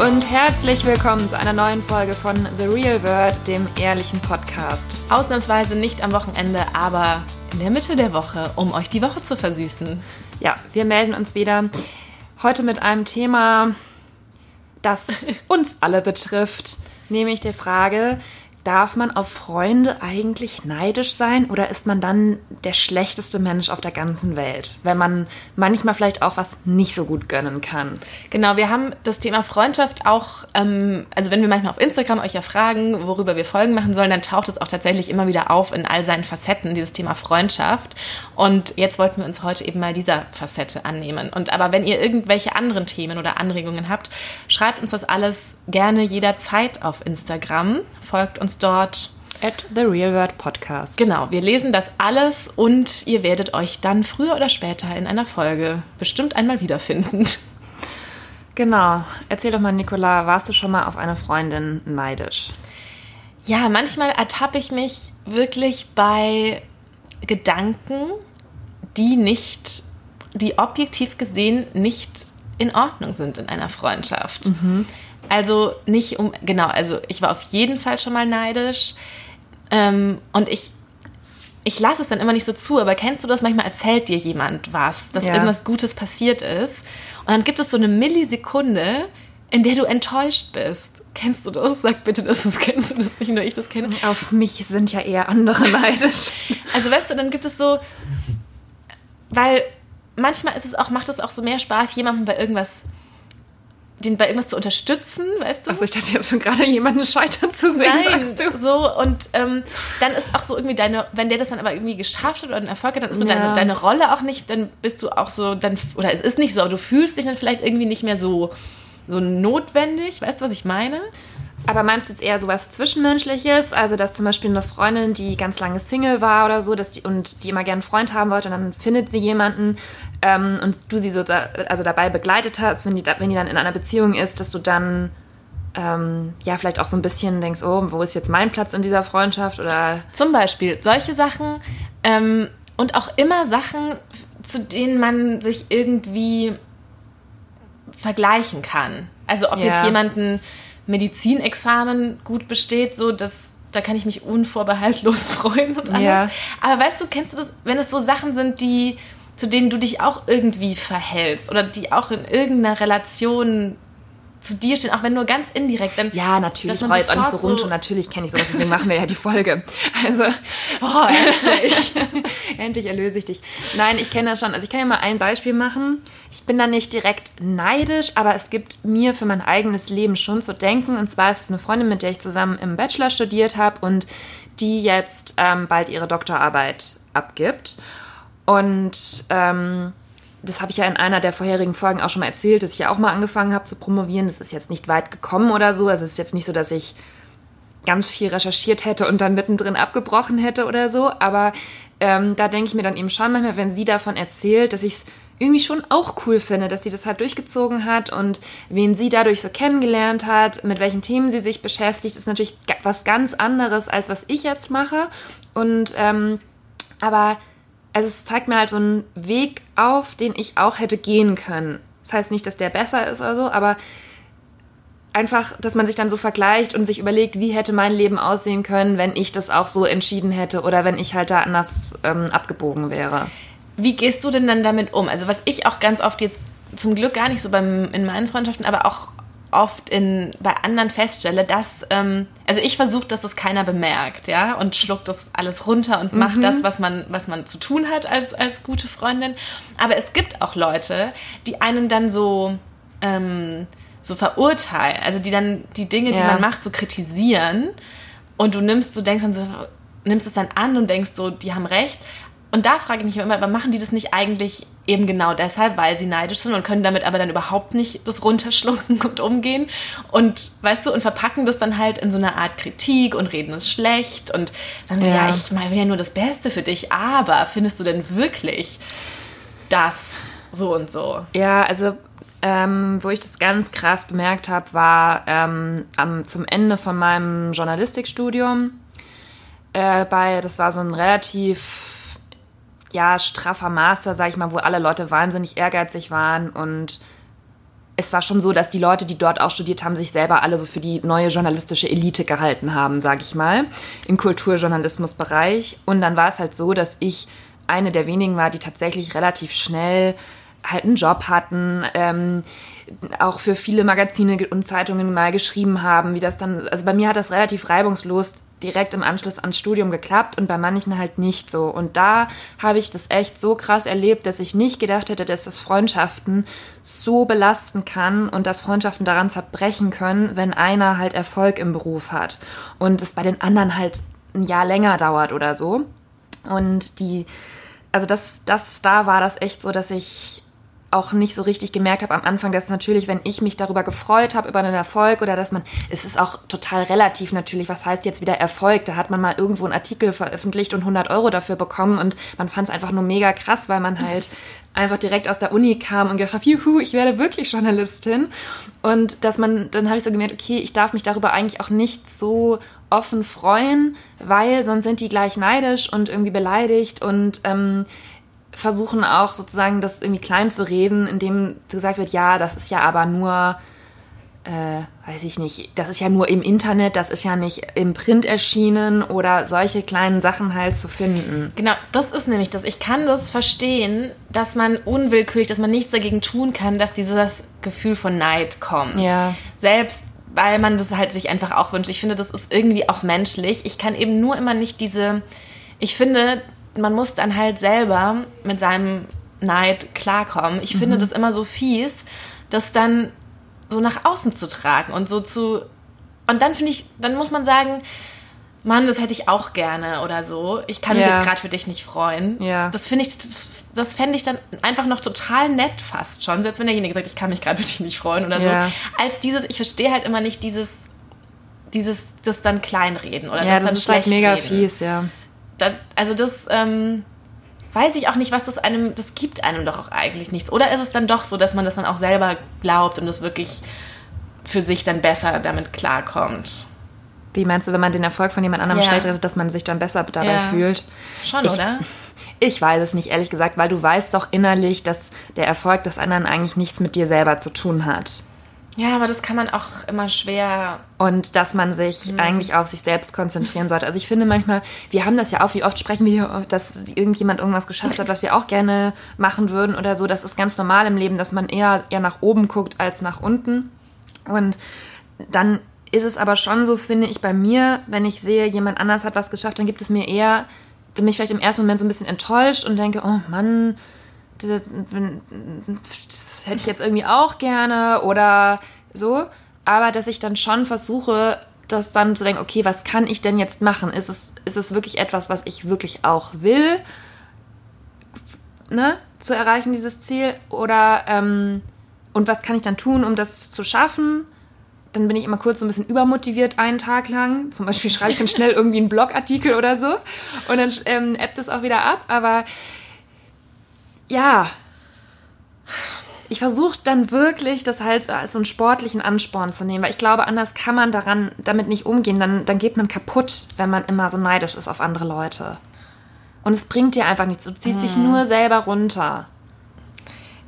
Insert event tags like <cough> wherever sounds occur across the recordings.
Und herzlich willkommen zu einer neuen Folge von The Real World, dem ehrlichen Podcast. Ausnahmsweise nicht am Wochenende, aber in der Mitte der Woche, um euch die Woche zu versüßen. Ja, wir melden uns wieder heute mit einem Thema, das <laughs> uns alle betrifft, nämlich der Frage, Darf man auf Freunde eigentlich neidisch sein oder ist man dann der schlechteste Mensch auf der ganzen Welt, wenn man manchmal vielleicht auch was nicht so gut gönnen kann? Genau, wir haben das Thema Freundschaft auch, ähm, also wenn wir manchmal auf Instagram euch ja fragen, worüber wir Folgen machen sollen, dann taucht es auch tatsächlich immer wieder auf in all seinen Facetten, dieses Thema Freundschaft. Und jetzt wollten wir uns heute eben mal dieser Facette annehmen. Und aber wenn ihr irgendwelche anderen Themen oder Anregungen habt, schreibt uns das alles gerne jederzeit auf Instagram folgt uns dort. At The Real World Podcast. Genau, wir lesen das alles und ihr werdet euch dann früher oder später in einer Folge bestimmt einmal wiederfinden. Genau. Erzähl doch mal, Nicola, warst du schon mal auf eine Freundin neidisch? Ja, manchmal ertappe ich mich wirklich bei Gedanken, die nicht, die objektiv gesehen nicht in Ordnung sind in einer Freundschaft. Mhm. Also nicht um, genau, also ich war auf jeden Fall schon mal neidisch. Ähm, und ich, ich lasse es dann immer nicht so zu, aber kennst du das? Manchmal erzählt dir jemand was, dass ja. irgendwas Gutes passiert ist. Und dann gibt es so eine Millisekunde, in der du enttäuscht bist. Kennst du das? Sag bitte, dass du es kennst und <laughs> dass nicht nur ich das kenne. Auf mich sind ja eher andere <laughs> neidisch. also weißt du, dann gibt es so, weil manchmal ist es auch, macht es auch so mehr Spaß, jemandem bei irgendwas den bei irgendwas zu unterstützen, weißt du? Also ich dachte jetzt schon gerade jemanden scheitern zu sehen, Nein, sagst du. So, und ähm, dann ist auch so irgendwie deine, wenn der das dann aber irgendwie geschafft hat oder einen Erfolg hat, dann ist so ja. deine, deine Rolle auch nicht, dann bist du auch so, dann, oder es ist nicht so, aber du fühlst dich dann vielleicht irgendwie nicht mehr so, so notwendig, weißt du, was ich meine? Aber meinst du jetzt eher so was Zwischenmenschliches? Also, dass zum Beispiel eine Freundin, die ganz lange Single war oder so, dass die, und die immer gerne einen Freund haben wollte und dann findet sie jemanden ähm, und du sie so da, also dabei begleitet hast, wenn die, wenn die dann in einer Beziehung ist, dass du dann ähm, ja vielleicht auch so ein bisschen denkst, oh, wo ist jetzt mein Platz in dieser Freundschaft? Oder zum Beispiel solche Sachen ähm, und auch immer Sachen, zu denen man sich irgendwie vergleichen kann. Also ob ja. jetzt jemanden Medizinexamen gut besteht, so dass da kann ich mich unvorbehaltlos <laughs> freuen und alles. Ja. Aber weißt du, kennst du das, wenn es so Sachen sind, die zu denen du dich auch irgendwie verhältst oder die auch in irgendeiner Relation zu dir stehen, auch wenn nur ganz indirekt. Dann, ja, natürlich. Ich war jetzt auch nicht so rund so und natürlich kenne ich sowas, deswegen machen wir ja die Folge. Also, oh, endlich. <laughs> endlich erlöse ich dich. Nein, ich kenne das schon. Also ich kann ja mal ein Beispiel machen. Ich bin da nicht direkt neidisch, aber es gibt mir für mein eigenes Leben schon zu denken. Und zwar ist es eine Freundin, mit der ich zusammen im Bachelor studiert habe und die jetzt ähm, bald ihre Doktorarbeit abgibt. Und ähm, das habe ich ja in einer der vorherigen Folgen auch schon mal erzählt, dass ich ja auch mal angefangen habe zu promovieren. Das ist jetzt nicht weit gekommen oder so. Also es ist jetzt nicht so, dass ich ganz viel recherchiert hätte und dann mittendrin abgebrochen hätte oder so. Aber ähm, da denke ich mir dann eben schon manchmal, wenn sie davon erzählt, dass ich es irgendwie schon auch cool finde, dass sie das halt durchgezogen hat und wen sie dadurch so kennengelernt hat, mit welchen Themen sie sich beschäftigt, ist natürlich was ganz anderes, als was ich jetzt mache. Und ähm, aber also es zeigt mir halt so einen Weg auf, den ich auch hätte gehen können. Das heißt nicht, dass der besser ist oder so, aber einfach, dass man sich dann so vergleicht und sich überlegt, wie hätte mein Leben aussehen können, wenn ich das auch so entschieden hätte oder wenn ich halt da anders ähm, abgebogen wäre. Wie gehst du denn dann damit um? Also was ich auch ganz oft jetzt zum Glück gar nicht so beim, in meinen Freundschaften, aber auch oft in, bei anderen feststelle, dass, ähm, also ich versuche, dass das keiner bemerkt, ja, und schluckt das alles runter und macht mhm. das, was man, was man zu tun hat als, als gute Freundin. Aber es gibt auch Leute, die einen dann so, ähm, so verurteilen, also die dann die Dinge, ja. die man macht, so kritisieren und du nimmst, du denkst dann so, nimmst es dann an und denkst so, die haben recht, und da frage ich mich immer, aber machen die das nicht eigentlich eben genau deshalb, weil sie neidisch sind und können damit aber dann überhaupt nicht das runterschlucken <laughs> und umgehen und weißt du und verpacken das dann halt in so eine Art Kritik und reden es schlecht und dann so ja, ja ich will ja nur das Beste für dich, aber findest du denn wirklich das so und so? Ja, also ähm, wo ich das ganz krass bemerkt habe, war ähm, am, zum Ende von meinem Journalistikstudium. Äh, bei, das war so ein relativ ja, straffer Master, sag ich mal, wo alle Leute wahnsinnig ehrgeizig waren und es war schon so, dass die Leute, die dort auch studiert haben, sich selber alle so für die neue journalistische Elite gehalten haben, sage ich mal, im Kulturjournalismusbereich. Und dann war es halt so, dass ich eine der wenigen war, die tatsächlich relativ schnell halt einen Job hatten, ähm, auch für viele Magazine und Zeitungen mal geschrieben haben, wie das dann, also bei mir hat das relativ reibungslos direkt im Anschluss ans Studium geklappt und bei manchen halt nicht so. Und da habe ich das echt so krass erlebt, dass ich nicht gedacht hätte, dass das Freundschaften so belasten kann und dass Freundschaften daran zerbrechen können, wenn einer halt Erfolg im Beruf hat und es bei den anderen halt ein Jahr länger dauert oder so. Und die, also das, das, da war das echt so, dass ich auch nicht so richtig gemerkt habe am Anfang, dass natürlich, wenn ich mich darüber gefreut habe, über einen Erfolg oder dass man, es ist auch total relativ natürlich, was heißt jetzt wieder Erfolg? Da hat man mal irgendwo einen Artikel veröffentlicht und 100 Euro dafür bekommen und man fand es einfach nur mega krass, weil man halt <laughs> einfach direkt aus der Uni kam und gedacht habe, juhu, ich werde wirklich Journalistin. Und dass man, dann habe ich so gemerkt, okay, ich darf mich darüber eigentlich auch nicht so offen freuen, weil sonst sind die gleich neidisch und irgendwie beleidigt und ähm, versuchen auch sozusagen das irgendwie klein zu reden, indem gesagt wird, ja, das ist ja aber nur, äh, weiß ich nicht, das ist ja nur im Internet, das ist ja nicht im Print erschienen oder solche kleinen Sachen halt zu finden. Genau, das ist nämlich das. Ich kann das verstehen, dass man unwillkürlich, dass man nichts dagegen tun kann, dass dieses Gefühl von Neid kommt. Ja. Selbst weil man das halt sich einfach auch wünscht. Ich finde, das ist irgendwie auch menschlich. Ich kann eben nur immer nicht diese, ich finde, man muss dann halt selber mit seinem Neid klarkommen. Ich mhm. finde das immer so fies, das dann so nach außen zu tragen und so zu. Und dann finde ich, dann muss man sagen, Mann, das hätte ich auch gerne oder so. Ich kann mich ja. jetzt gerade für dich nicht freuen. Ja. Das finde ich, das, das fände ich dann einfach noch total nett fast schon, selbst wenn derjenige sagt, ich kann mich gerade für dich nicht freuen oder ja. so. Als dieses, ich verstehe halt immer nicht dieses, dieses, das dann kleinreden oder ja, das, das dann ist halt mega reden. fies, ja da, also das ähm, weiß ich auch nicht, was das einem, das gibt einem doch auch eigentlich nichts. Oder ist es dann doch so, dass man das dann auch selber glaubt und das wirklich für sich dann besser damit klarkommt? Wie meinst du, wenn man den Erfolg von jemand anderem ja. stellt, dass man sich dann besser dabei ja. fühlt? Schon, ich, oder? Ich weiß es nicht, ehrlich gesagt, weil du weißt doch innerlich, dass der Erfolg des anderen eigentlich nichts mit dir selber zu tun hat. Ja, aber das kann man auch immer schwer. Und dass man sich mhm. eigentlich auf sich selbst konzentrieren sollte. Also ich finde manchmal, wir haben das ja auch, wie oft sprechen wir hier, dass irgendjemand irgendwas geschafft hat, was wir auch gerne machen würden oder so. Das ist ganz normal im Leben, dass man eher, eher nach oben guckt als nach unten. Und dann ist es aber schon so, finde ich, bei mir, wenn ich sehe, jemand anders hat was geschafft, dann gibt es mir eher, mich vielleicht im ersten Moment so ein bisschen enttäuscht und denke, oh Mann, das, hätte ich jetzt irgendwie auch gerne oder so. Aber dass ich dann schon versuche, das dann zu denken, okay, was kann ich denn jetzt machen? Ist es, ist es wirklich etwas, was ich wirklich auch will, ne, zu erreichen, dieses Ziel? Oder, ähm, und was kann ich dann tun, um das zu schaffen? Dann bin ich immer kurz so ein bisschen übermotiviert einen Tag lang. Zum Beispiel schreibe ich dann schnell irgendwie einen Blogartikel oder so. Und dann ähm, ebbt es auch wieder ab. Aber ja, ich versuche dann wirklich, das halt als so einen sportlichen Ansporn zu nehmen, weil ich glaube, anders kann man daran damit nicht umgehen. Dann, dann geht man kaputt, wenn man immer so neidisch ist auf andere Leute. Und es bringt dir einfach nichts. Du ziehst mhm. dich nur selber runter.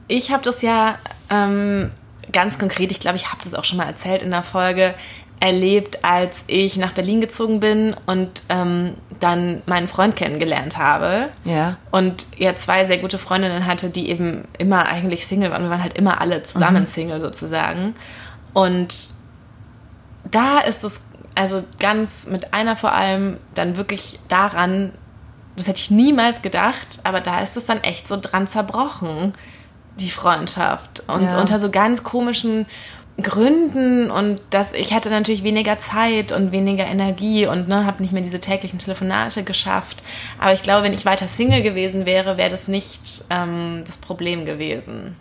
Ich habe das ja ähm, ganz konkret, ich glaube, ich habe das auch schon mal erzählt in der Folge, erlebt, als ich nach Berlin gezogen bin und ähm, dann meinen Freund kennengelernt habe. Ja. Und ja zwei sehr gute Freundinnen hatte, die eben immer eigentlich Single waren. Wir waren halt immer alle zusammen mhm. Single sozusagen. Und da ist es also ganz mit einer vor allem dann wirklich daran, das hätte ich niemals gedacht, aber da ist es dann echt so dran zerbrochen, die Freundschaft. Und ja. unter so ganz komischen Gründen und dass ich hatte natürlich weniger Zeit und weniger Energie und ne, habe nicht mehr diese täglichen Telefonate geschafft. Aber ich glaube, wenn ich weiter Single gewesen wäre, wäre das nicht ähm, das Problem gewesen.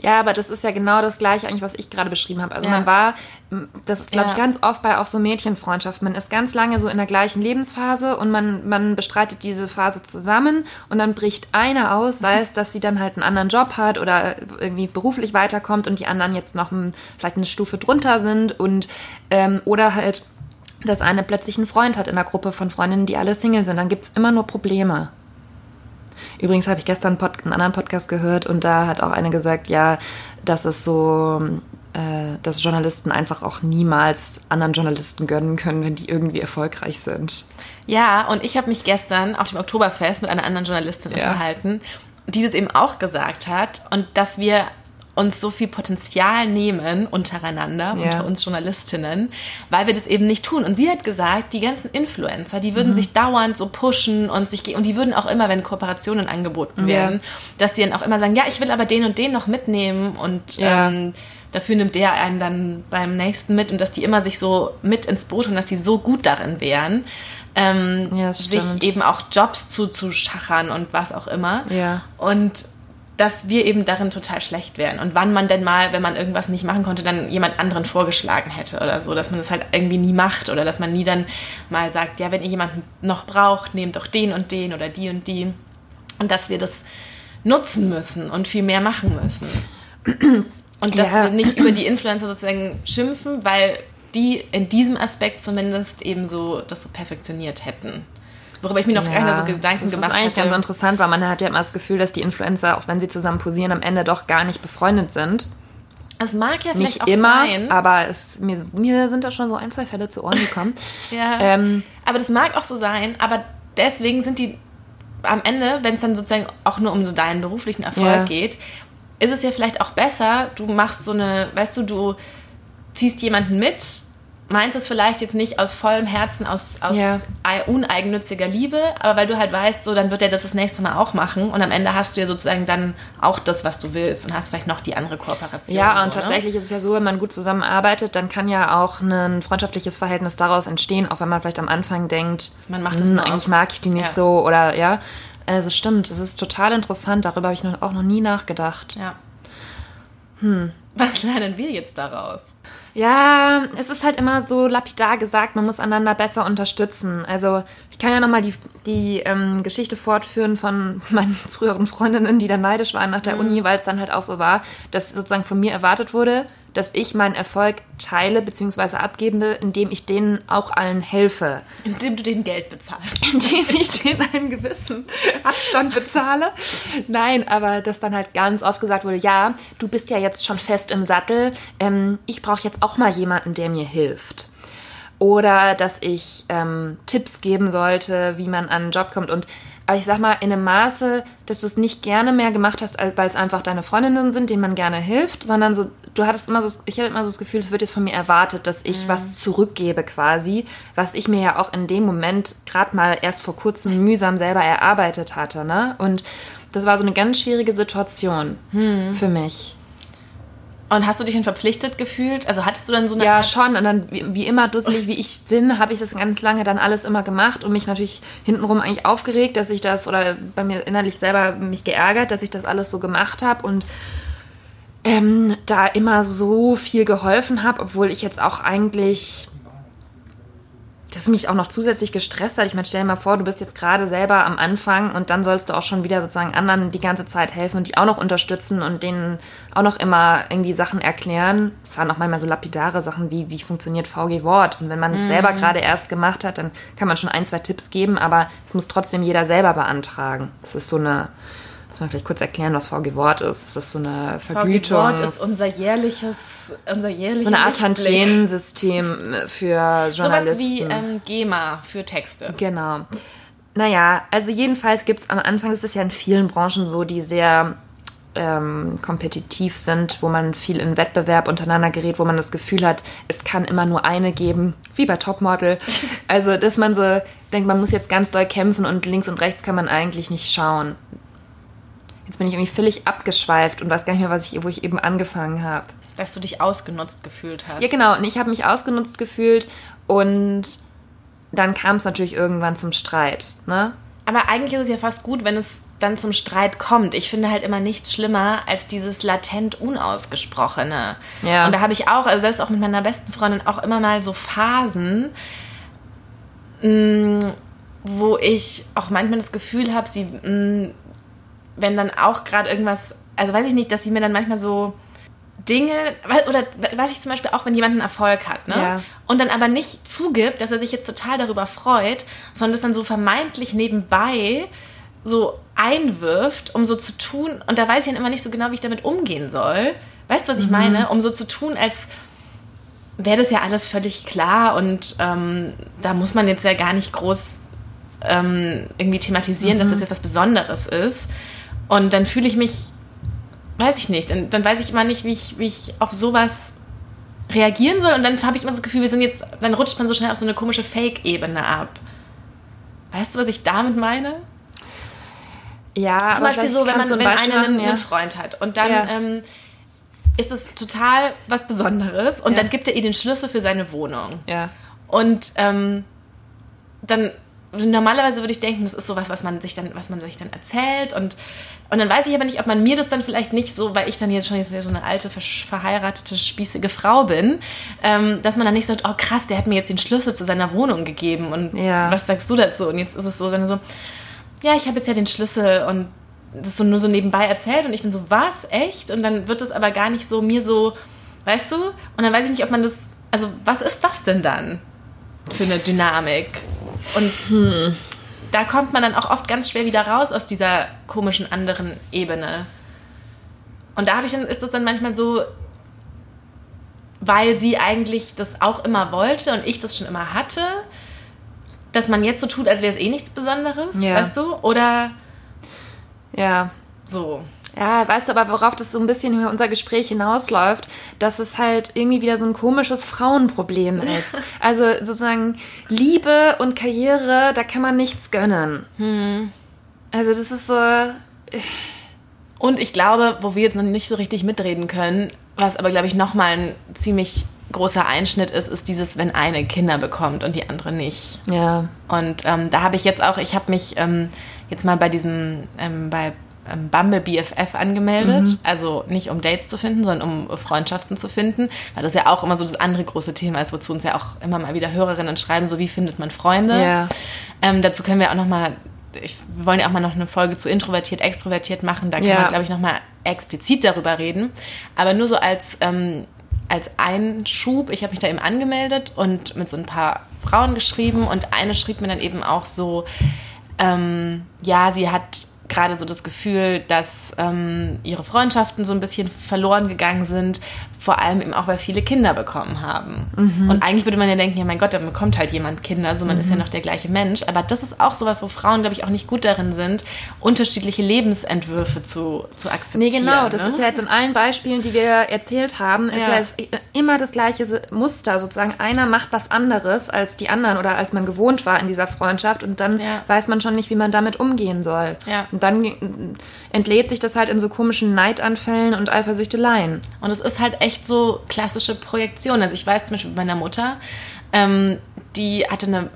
Ja, aber das ist ja genau das Gleiche eigentlich, was ich gerade beschrieben habe. Also ja. man war, das ist glaube ja. ich ganz oft bei auch so Mädchenfreundschaften. Man ist ganz lange so in der gleichen Lebensphase und man, man bestreitet diese Phase zusammen und dann bricht einer aus, sei es, dass sie dann halt einen anderen Job hat oder irgendwie beruflich weiterkommt und die anderen jetzt noch ein, vielleicht eine Stufe drunter sind und ähm, oder halt dass eine plötzlich einen Freund hat in einer Gruppe von Freundinnen, die alle Single sind, dann gibt es immer nur Probleme. Übrigens habe ich gestern einen, anderen Podcast gehört und da hat auch eine gesagt, ja, dass es so äh, dass Journalisten einfach auch niemals anderen Journalisten gönnen können, wenn die irgendwie erfolgreich sind. Ja, und ich habe mich gestern auf dem Oktoberfest mit einer anderen Journalistin ja. unterhalten, die das eben auch gesagt hat und dass wir uns so viel Potenzial nehmen untereinander, ja. unter uns Journalistinnen, weil wir das eben nicht tun. Und sie hat gesagt, die ganzen Influencer, die würden mhm. sich dauernd so pushen und sich und die würden auch immer, wenn Kooperationen angeboten werden, ja. dass die dann auch immer sagen, ja, ich will aber den und den noch mitnehmen und ähm, dafür nimmt der einen dann beim nächsten mit und dass die immer sich so mit ins Boot und dass die so gut darin wären. Ähm, ja, sich eben auch Jobs zuzuschachern und was auch immer. Ja. Und dass wir eben darin total schlecht wären. Und wann man denn mal, wenn man irgendwas nicht machen konnte, dann jemand anderen vorgeschlagen hätte oder so, dass man das halt irgendwie nie macht oder dass man nie dann mal sagt, ja, wenn ihr jemanden noch braucht, nehmt doch den und den oder die und die. Und dass wir das nutzen müssen und viel mehr machen müssen. Und dass ja. wir nicht über die Influencer sozusagen schimpfen, weil die in diesem Aspekt zumindest eben so das so perfektioniert hätten worüber ich mir noch ja, keine so Gedanken das gemacht habe. Das ist eigentlich ganz interessant, weil man hat ja immer das Gefühl, dass die Influencer, auch wenn sie zusammen posieren, am Ende doch gar nicht befreundet sind. Es mag ja vielleicht nicht auch immer, sein. aber es, mir, mir sind da schon so ein, zwei Fälle zu Ohren gekommen. <laughs> ja. Ähm, aber das mag auch so sein, aber deswegen sind die am Ende, wenn es dann sozusagen auch nur um so deinen beruflichen Erfolg ja. geht, ist es ja vielleicht auch besser, du machst so eine, weißt du, du ziehst jemanden mit, meinst es vielleicht jetzt nicht aus vollem Herzen, aus, aus ja. uneigennütziger Liebe, aber weil du halt weißt, so dann wird er das das nächste Mal auch machen und am Ende hast du ja sozusagen dann auch das, was du willst und hast vielleicht noch die andere Kooperation. Ja, und so, ne? tatsächlich ne? ist es ja so, wenn man gut zusammenarbeitet, dann kann ja auch ein freundschaftliches Verhältnis daraus entstehen, auch wenn man vielleicht am Anfang denkt, man macht es hm, eigentlich mag ich die nicht ja. so oder ja. Also stimmt, es ist total interessant, darüber habe ich noch, auch noch nie nachgedacht. Ja. Hm. Was lernen wir jetzt daraus? Ja, es ist halt immer so lapidar gesagt, man muss einander besser unterstützen. Also ich kann ja nochmal die, die ähm, Geschichte fortführen von <laughs> meinen früheren Freundinnen, die dann neidisch waren nach der mhm. Uni, weil es dann halt auch so war, dass sozusagen von mir erwartet wurde, dass ich meinen Erfolg teile bzw. abgebe, indem ich denen auch allen helfe. Indem du denen Geld bezahlst. <laughs> Indem ich denen einen gewissen Abstand bezahle. Nein, aber dass dann halt ganz oft gesagt wurde, ja, du bist ja jetzt schon fest im Sattel, ähm, ich brauche jetzt auch mal jemanden, der mir hilft. Oder dass ich ähm, Tipps geben sollte, wie man an einen Job kommt. Und aber ich sag mal, in einem Maße, dass du es nicht gerne mehr gemacht hast, weil es einfach deine Freundinnen sind, denen man gerne hilft, sondern so, du hattest immer so, ich hatte immer so das Gefühl, es wird jetzt von mir erwartet, dass ich mhm. was zurückgebe quasi, was ich mir ja auch in dem Moment gerade mal erst vor kurzem mühsam selber erarbeitet hatte, ne? Und das war so eine ganz schwierige Situation mhm. für mich. Und hast du dich dann verpflichtet gefühlt? Also hattest du dann so eine. Ja, schon. Und dann, wie, wie immer, dusselig wie ich bin, habe ich das ganz lange dann alles immer gemacht und mich natürlich hintenrum eigentlich aufgeregt, dass ich das, oder bei mir innerlich selber mich geärgert, dass ich das alles so gemacht habe und ähm, da immer so viel geholfen habe, obwohl ich jetzt auch eigentlich das mich auch noch zusätzlich gestresst hat. Ich meine, stell dir mal vor, du bist jetzt gerade selber am Anfang und dann sollst du auch schon wieder sozusagen anderen die ganze Zeit helfen und die auch noch unterstützen und denen auch noch immer irgendwie Sachen erklären. Es waren auch manchmal so lapidare Sachen wie, wie funktioniert VG Wort. Und wenn man es mhm. selber gerade erst gemacht hat, dann kann man schon ein, zwei Tipps geben, aber es muss trotzdem jeder selber beantragen. Das ist so eine, muss man vielleicht kurz erklären, was VG Wort ist. Das ist so eine Vergütung. VG Wort ist unser jährliches, unser jährliches So eine Art Tantiensystem für Journalisten. Sowas wie ähm, GEMA für Texte. Genau. Naja, also jedenfalls gibt es am Anfang, das ist ja in vielen Branchen so, die sehr ähm, kompetitiv sind, wo man viel in Wettbewerb untereinander gerät, wo man das Gefühl hat, es kann immer nur eine geben, wie bei Topmodel. <laughs> Also, dass man so denkt, man muss jetzt ganz doll kämpfen und links und rechts kann man eigentlich nicht schauen. Jetzt bin ich irgendwie völlig abgeschweift und weiß gar nicht mehr, was ich, wo ich eben angefangen habe. Dass du dich ausgenutzt gefühlt hast. Ja, genau. Und ich habe mich ausgenutzt gefühlt und dann kam es natürlich irgendwann zum Streit. Ne? Aber eigentlich ist es ja fast gut, wenn es dann zum Streit kommt. Ich finde halt immer nichts schlimmer als dieses latent Unausgesprochene. Ja. Und da habe ich auch, also selbst auch mit meiner besten Freundin, auch immer mal so Phasen, mh, mm, wo ich auch manchmal das Gefühl habe, sie mh, mm, wenn dann auch gerade irgendwas, also weiß ich nicht, dass sie mir dann manchmal so Dinge, oder was ich zum Beispiel auch, wenn jemand einen Erfolg hat, ne? Ja. Und dann aber nicht zugibt, dass er sich jetzt total darüber freut, sondern das dann so vermeintlich nebenbei so einwirft, um so zu tun. Und da weiß ich dann immer nicht so genau, wie ich damit umgehen soll, Weißt du, was ich mhm. meine? Um so zu tun, als wäre das ja alles völlig klar und ähm, da muss man jetzt ja gar nicht groß ähm, irgendwie thematisieren, mhm. dass das jetzt was Besonderes ist. Und dann fühle ich mich, weiß ich nicht, dann, dann weiß ich immer nicht, wie ich, wie ich auf sowas reagieren soll. Und dann habe ich immer das Gefühl, wir sind jetzt, dann rutscht man so schnell auf so eine komische Fake-Ebene ab. Weißt du, was ich damit meine? Ja, zum Beispiel so, wenn man wenn einer einen, ja. einen, Freund hat und dann ja. ähm, ist es total was Besonderes und ja. dann gibt er ihr den Schlüssel für seine Wohnung. Ja. Und ähm, dann normalerweise würde ich denken, das ist sowas, was man sich dann, was man sich dann erzählt und und dann weiß ich aber nicht, ob man mir das dann vielleicht nicht so, weil ich dann jetzt schon jetzt so eine alte, verheiratete, spießige Frau bin, ähm, dass man dann nicht sagt, oh krass, der hat mir jetzt den Schlüssel zu seiner Wohnung gegeben und ja. was sagst du dazu? Und jetzt ist es so, wenn so, ja, ich habe jetzt ja den Schlüssel und das so nur so nebenbei erzählt und ich bin so, was, echt? Und dann wird es aber gar nicht so mir so, weißt du? Und dann weiß ich nicht, ob man das, also was ist das denn dann für eine Dynamik? Und hm, da kommt man dann auch oft ganz schwer wieder raus aus dieser komischen anderen Ebene. Und da habe ich dann, ist das dann manchmal so, weil sie eigentlich das auch immer wollte und ich das schon immer hatte, dass man jetzt so tut, als wäre es eh nichts Besonderes, ja. weißt du? Oder ja. So. Ja, weißt du aber, worauf das so ein bisschen über unser Gespräch hinausläuft, dass es halt irgendwie wieder so ein komisches Frauenproblem <laughs> ist. also sozusagen Liebe und Karriere, da kann man nichts gönnen. Hm. Also das ist so. Äh. Und ich glaube, wo wir jetzt noch nicht so richtig mitreden können, was aber, glaube ich, nochmal ein ziemlich großer Einschnitt ist, ist dieses, wenn eine Kinder bekommt und die andere nicht. Ja. Und ähm, da habe ich jetzt auch, ich habe mich ähm, jetzt mal bei diesem, ähm, bei Bumble BFF angemeldet. Mhm. Also nicht um Dates zu finden, sondern um Freundschaften zu finden, weil das ja auch immer so das andere große Thema ist, wozu uns ja auch immer mal wieder Hörerinnen schreiben, so wie findet man Freunde. Ja. Ähm, dazu können wir auch noch mal ich, wir wollen ja auch mal noch eine Folge zu introvertiert, extrovertiert machen. Da kann ja. man, glaube ich, noch mal explizit darüber reden. Aber nur so als, ähm, als Einschub, ich habe mich da eben angemeldet und mit so ein paar Frauen geschrieben und eine schrieb mir dann eben auch so, ähm, ja, sie hat gerade so das Gefühl, dass ähm, ihre Freundschaften so ein bisschen verloren gegangen sind, vor allem eben auch, weil viele Kinder bekommen haben. Mhm. Und eigentlich würde man ja denken, ja mein Gott, da bekommt halt jemand Kinder, also man mhm. ist ja mhm. noch der gleiche Mensch. Aber das ist auch sowas, wo Frauen, glaube ich, auch nicht gut darin sind, unterschiedliche Lebensentwürfe zu, zu akzeptieren. Nee, genau, das ne? ist ja jetzt in allen Beispielen, die wir erzählt haben, ist ja, ja immer das gleiche Muster. Sozusagen einer macht was anderes als die anderen oder als man gewohnt war in dieser Freundschaft und dann ja. weiß man schon nicht, wie man damit umgehen soll. Ja. Und dann entlädt sich das halt in so komischen Neidanfällen und Eifersüchteleien. Und es ist halt echt so klassische Projektion. Also ich weiß zum Beispiel bei meiner Mutter, ähm, die hatte eine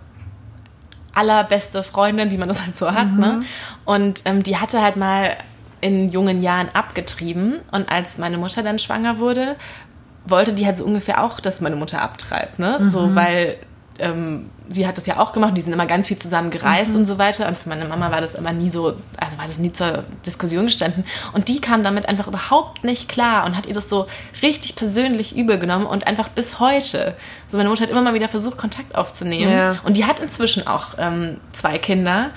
allerbeste Freundin, wie man das halt so hat, mhm. ne? Und ähm, die hatte halt mal in jungen Jahren abgetrieben. Und als meine Mutter dann schwanger wurde, wollte die halt so ungefähr auch, dass meine Mutter abtreibt, ne? Mhm. So, weil ähm, sie hat das ja auch gemacht, die sind immer ganz viel zusammen gereist mhm. und so weiter. Und für meine Mama war das immer nie so, also war das nie zur Diskussion gestanden. Und die kam damit einfach überhaupt nicht klar und hat ihr das so richtig persönlich übel genommen und einfach bis heute. So meine Mutter hat immer mal wieder versucht, Kontakt aufzunehmen. Ja. Und die hat inzwischen auch ähm, zwei Kinder.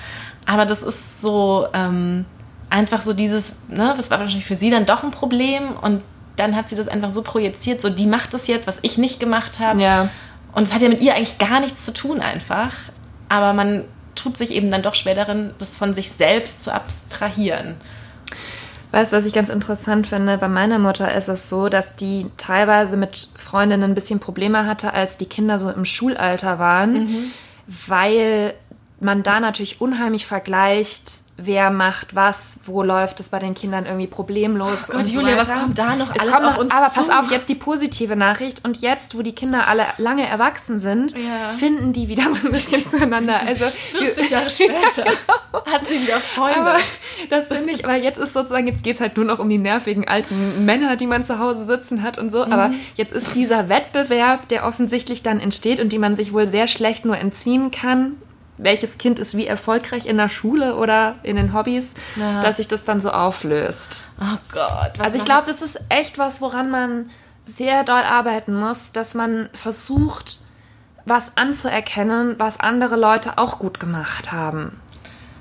Aber das ist so ähm, einfach so dieses, ne, das war wahrscheinlich für sie dann doch ein Problem und dann hat sie das einfach so projiziert, so die macht das jetzt, was ich nicht gemacht habe. Ja. Und es hat ja mit ihr eigentlich gar nichts zu tun einfach. Aber man tut sich eben dann doch schwer darin, das von sich selbst zu abstrahieren. Weißt du, was ich ganz interessant finde? Bei meiner Mutter ist es so, dass die teilweise mit Freundinnen ein bisschen Probleme hatte, als die Kinder so im Schulalter waren, mhm. weil man da natürlich unheimlich vergleicht, wer macht was, wo läuft es bei den Kindern irgendwie problemlos. Oh Gott, und so Julia, weiter. was kommt da noch es alles kommt noch, Aber zu? pass auf, jetzt die positive Nachricht. Und jetzt, wo die Kinder alle lange erwachsen sind, ja. finden die wieder so ein bisschen <laughs> zueinander. Also 40 <laughs> Jahre später genau. hat sie wieder Freunde. Aber das finde ich, aber jetzt ist sozusagen, jetzt geht es halt nur noch um die nervigen alten Männer, die man zu Hause sitzen hat und so. Mhm. Aber jetzt ist dieser Wettbewerb, der offensichtlich dann entsteht und die man sich wohl sehr schlecht nur entziehen kann, welches Kind ist wie erfolgreich in der Schule oder in den Hobbys, ja. dass sich das dann so auflöst. Oh Gott. also ich glaube, das ist echt was, woran man sehr doll arbeiten muss, dass man versucht, was anzuerkennen, was andere Leute auch gut gemacht haben.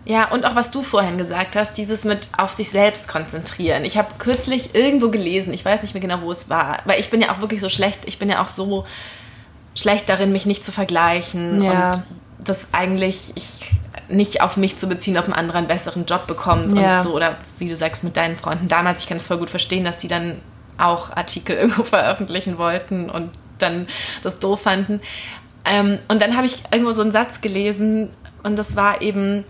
Ja, und auch was du vorhin gesagt hast, dieses mit auf sich selbst konzentrieren. Ich habe kürzlich irgendwo gelesen, ich weiß nicht mehr genau, wo es war, weil ich bin ja auch wirklich so schlecht, ich bin ja auch so schlecht darin, mich nicht zu vergleichen Ja. und das eigentlich ich nicht auf mich zu beziehen, ob ein anderer einen besseren Job bekommt Ja. und so oder wie du sagst mit deinen Freunden damals, ich kann es voll gut verstehen, dass die dann auch Artikel <laughs> irgendwo veröffentlichen wollten und dann das doof fanden. Ähm, und dann habe ich irgendwo so einen Satz gelesen und das war eben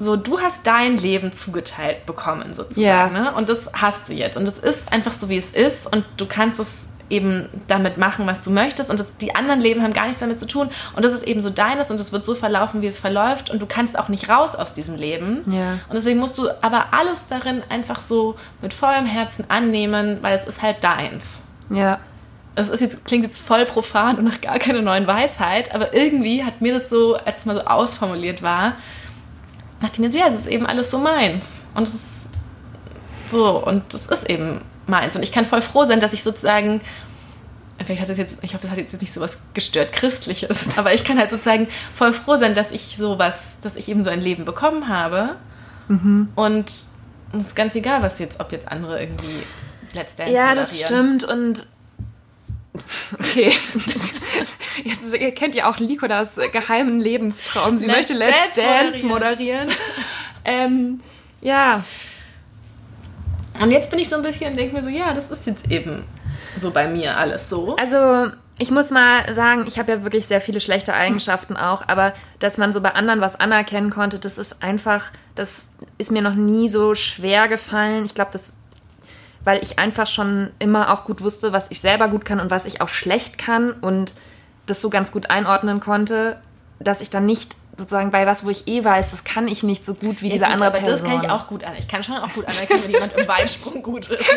so, du hast dein Leben zugeteilt bekommen sozusagen. Ja. Ne? Und das hast du jetzt. Und es ist einfach so, wie es ist und du kannst es eben damit machen, was du möchtest und das, die anderen Leben haben gar nichts damit zu tun und das ist eben so deines und es wird so verlaufen, wie es verläuft und du kannst auch nicht raus aus diesem Leben. Ja. Und deswegen musst du aber alles darin einfach so mit vollem Herzen annehmen, weil es ist halt deins. Ja. Es ist jetzt, klingt jetzt voll profan und nach gar keiner neuen Weisheit, aber irgendwie hat mir das so, als es mal so ausformuliert war, dachte ich mir so, ja, das ist eben alles so meins. Und es ist so, und das ist eben meins. Und ich kann voll froh sein, dass ich sozusagen, vielleicht hat das jetzt, ich hoffe, das hat jetzt nicht so was gestört Christliches, <laughs> aber ich kann halt sozusagen voll froh sein, dass ich sowas, dass ich eben so ein Leben bekommen habe. Und es ist ganz egal, was jetzt, ob jetzt andere irgendwie Let's Dance Ja, das moderieren. stimmt und <laughs> okay. <laughs> Jetzt ihr kennt ja auch Likodas geheimen Lebenstraum. Sie Let's möchte Let's Dance Dance moderieren. ähm, ja, Und jetzt bin ich so ein bisschen und denke mir so, ja, das ist jetzt eben so bei mir alles so. also ich muss mal sagen, ich habe ja wirklich sehr viele schlechte Eigenschaften auch, aber dass man so bei anderen was anerkennen konnte, das ist einfach, das ist mir noch nie so schwer gefallen. Ich glaube, das weil ich einfach schon immer auch gut wusste, was ich selber gut kann und was ich auch schlecht kann und das so ganz gut einordnen konnte, dass ich dann nicht sozusagen bei was, wo ich eh weiß, das kann ich nicht so gut wie diese gut, andere aber Person. das kann ich auch gut an. Ich kann schon auch gut anerkennen, wenn jemand im Weitsprung gut ist. <laughs>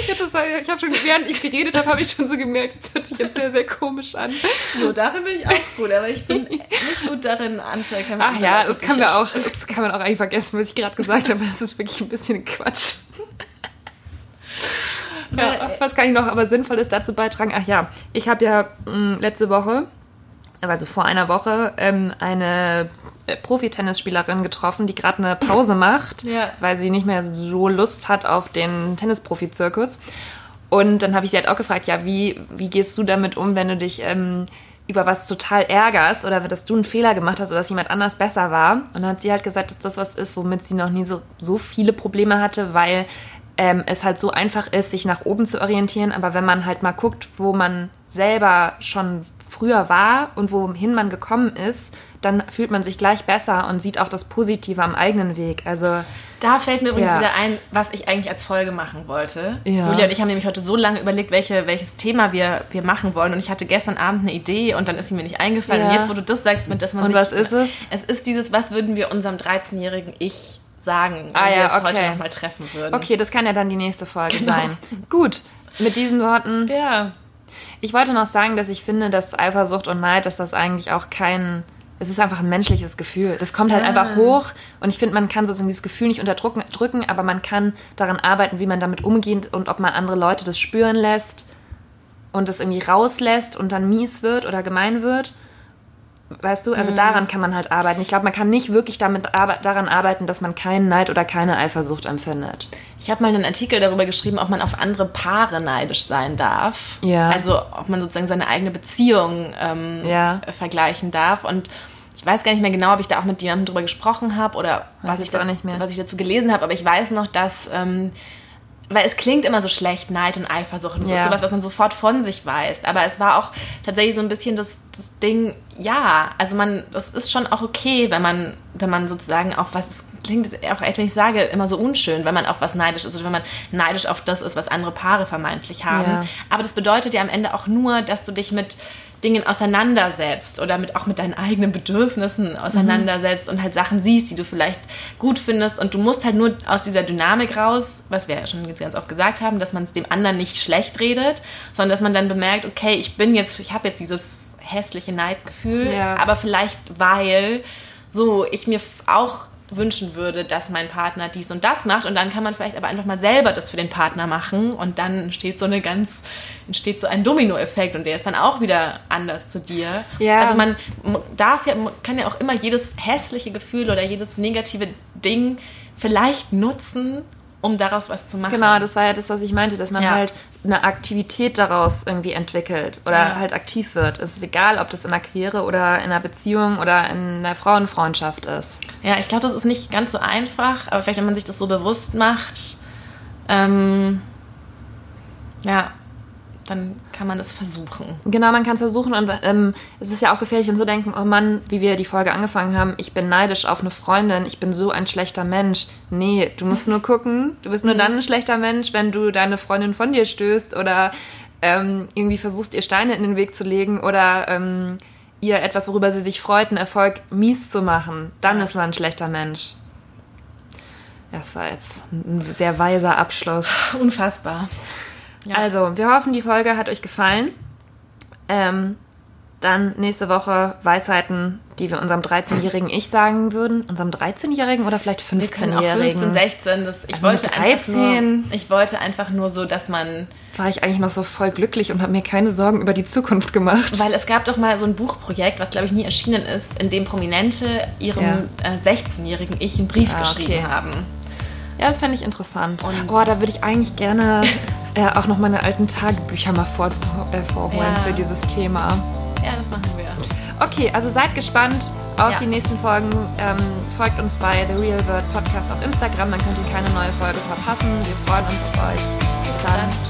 Ich habe ich hab schon, während ich geredet habe, habe ich schon so gemerkt, das hört sich jetzt sehr, sehr komisch an. So, darin bin ich auch gut, aber ich bin nicht gut darin anzuerkennen. Ach ja, Leute das kann, sich auch, das kann man auch eigentlich vergessen, was ich gerade gesagt habe. Das ist wirklich ein bisschen Quatsch. Ja, was kann ich noch aber Sinnvolles dazu beitragen? Ach ja, ich habe ja mh, letzte Woche, also vor einer Woche, ähm, eine Profi-Tennisspielerin getroffen, die gerade eine Pause macht, Ja. weil sie nicht mehr so Lust hat auf den Tennisprofi-Zirkus. Und dann habe ich sie halt auch gefragt, ja, wie, wie gehst du damit um, wenn du dich ähm, über was total ärgerst oder dass du einen Fehler gemacht hast oder dass jemand anders besser war? Und dann hat sie halt gesagt, dass das was ist, womit sie noch nie so, so viele Probleme hatte, weil ähm, es halt so einfach ist, sich nach oben zu orientieren. Aber wenn man halt mal guckt, wo man selber schon früher war und wohin man gekommen ist, dann fühlt man sich gleich besser und sieht auch das Positive am eigenen Weg. Also Da fällt mir übrigens Ja. wieder ein, was ich eigentlich als Folge machen wollte. Ja. Julia und ich haben nämlich heute so lange überlegt, welche, welches Thema wir, wir machen wollen. Und ich hatte gestern Abend eine Idee und dann ist sie mir nicht eingefallen. Ja. Und jetzt, wo du das sagst, mit dass man Und sich, was ist es? Es ist dieses, was würden wir unserem 13-jährigen Ich sagen, wenn Ah, wir ja, es heute okay. nochmal treffen würden. Okay, das kann ja dann die nächste Folge Genau. sein. Gut, mit diesen Worten. Ja. Ich wollte noch sagen, dass ich finde, dass Eifersucht und Neid, dass das eigentlich auch kein. Es ist einfach ein menschliches Gefühl. Das kommt halt Ja. einfach hoch und ich finde, man kann sozusagen dieses Gefühl nicht unterdrücken, drücken, aber man kann daran arbeiten, wie man damit umgeht und ob man andere Leute das spüren lässt und das irgendwie rauslässt und dann mies wird oder gemein wird. Weißt du, Mhm. also daran kann man halt arbeiten. Ich glaube, man kann nicht wirklich damit arbe daran arbeiten, dass man keinen Neid oder keine Eifersucht empfindet. Ich habe mal einen Artikel darüber geschrieben, ob man auf andere Paare neidisch sein darf. Ja. Also ob man sozusagen seine eigene Beziehung ähm, Ja. vergleichen darf. Und ich weiß gar nicht mehr genau, ob ich da auch mit jemandem drüber gesprochen habe oder was ich da, nicht mehr. was ich dazu gelesen habe. Aber ich weiß noch, dass... Ähm, weil es klingt immer so schlecht, Neid und Eifersucht. Und das Ja. ist sowas, was man sofort von sich weiß. Aber es war auch tatsächlich so ein bisschen das, das Ding, ja, also man, das ist schon auch okay, wenn man, wenn man sozusagen auf was, klingt auch echt, wenn ich sage, immer so unschön, wenn man auf was neidisch ist oder wenn man neidisch auf das ist, was andere Paare vermeintlich haben. Ja. Aber das bedeutet ja am Ende auch nur, dass du dich mit Dingen auseinandersetzt oder mit, auch mit deinen eigenen Bedürfnissen auseinandersetzt und halt Sachen siehst, die du vielleicht gut findest. Und du musst halt nur aus dieser Dynamik raus, was wir ja schon jetzt ganz oft gesagt haben, dass man es dem anderen nicht schlecht redet, sondern dass man dann bemerkt, okay, ich bin jetzt, ich habe jetzt dieses hässliche Neidgefühl, Ja. aber vielleicht weil so ich mir auch wünschen würde, dass mein Partner dies und das macht. Und dann kann man vielleicht aber einfach mal selber das für den Partner machen und dann entsteht so eine ganz, entsteht so ein Dominoeffekt und der ist dann auch wieder anders zu dir. Ja. Also man darf ja, kann ja auch immer jedes hässliche Gefühl oder jedes negative Ding vielleicht nutzen, um daraus was zu machen. Genau, das war ja das, was ich meinte, dass man ja. halt eine Aktivität daraus irgendwie entwickelt oder ja. halt aktiv wird. Es ist egal, ob das in einer Quere oder in einer Beziehung oder in einer Frauenfreundschaft ist. Ja, ich glaube, das ist nicht ganz so einfach, aber vielleicht, wenn man sich das so bewusst macht, ähm, ja, dann kann man es versuchen. Genau, man kann es versuchen und ähm, es ist ja auch gefährlich, dann so denken, oh Mann, wie wir die Folge angefangen haben, ich bin neidisch auf eine Freundin, ich bin so ein schlechter Mensch. Nee, du musst nur gucken, du bist nur mhm. dann ein schlechter Mensch, wenn du deine Freundin von dir stößt oder ähm, irgendwie versuchst, ihr Steine in den Weg zu legen oder ähm, ihr etwas, worüber sie sich freut, einen Erfolg mies zu machen. Dann ist man ein schlechter Mensch. Das war jetzt ein sehr weiser Abschluss. Unfassbar. Ja. Also, wir hoffen, die Folge hat euch gefallen. Ähm, dann nächste Woche Weisheiten, die wir unserem 13-jährigen Ich sagen würden. Unserem 13-jährigen oder vielleicht 15-jährigen? 15, 16. Das, ich, also wollte 13. Nur, ich wollte einfach nur so, dass man. War ich eigentlich noch so voll glücklich und habe mir keine Sorgen über die Zukunft gemacht. Weil es gab doch mal so ein Buchprojekt, was glaube ich nie erschienen ist, in dem Prominente ihrem ja. äh, 16-jährigen Ich einen Brief ah, geschrieben okay. haben. Ja, das fände ich interessant. Und oh, da würde ich eigentlich gerne <laughs> äh, auch noch meine alten Tagebücher mal vor, äh, vorholen ja. für dieses Thema. Ja, das machen wir. Okay, also seid gespannt auf ja. die nächsten Folgen. Ähm, folgt uns bei The Real World Podcast auf Instagram, dann könnt ihr keine neue Folge verpassen. Wir freuen uns auf euch. Bis, dann.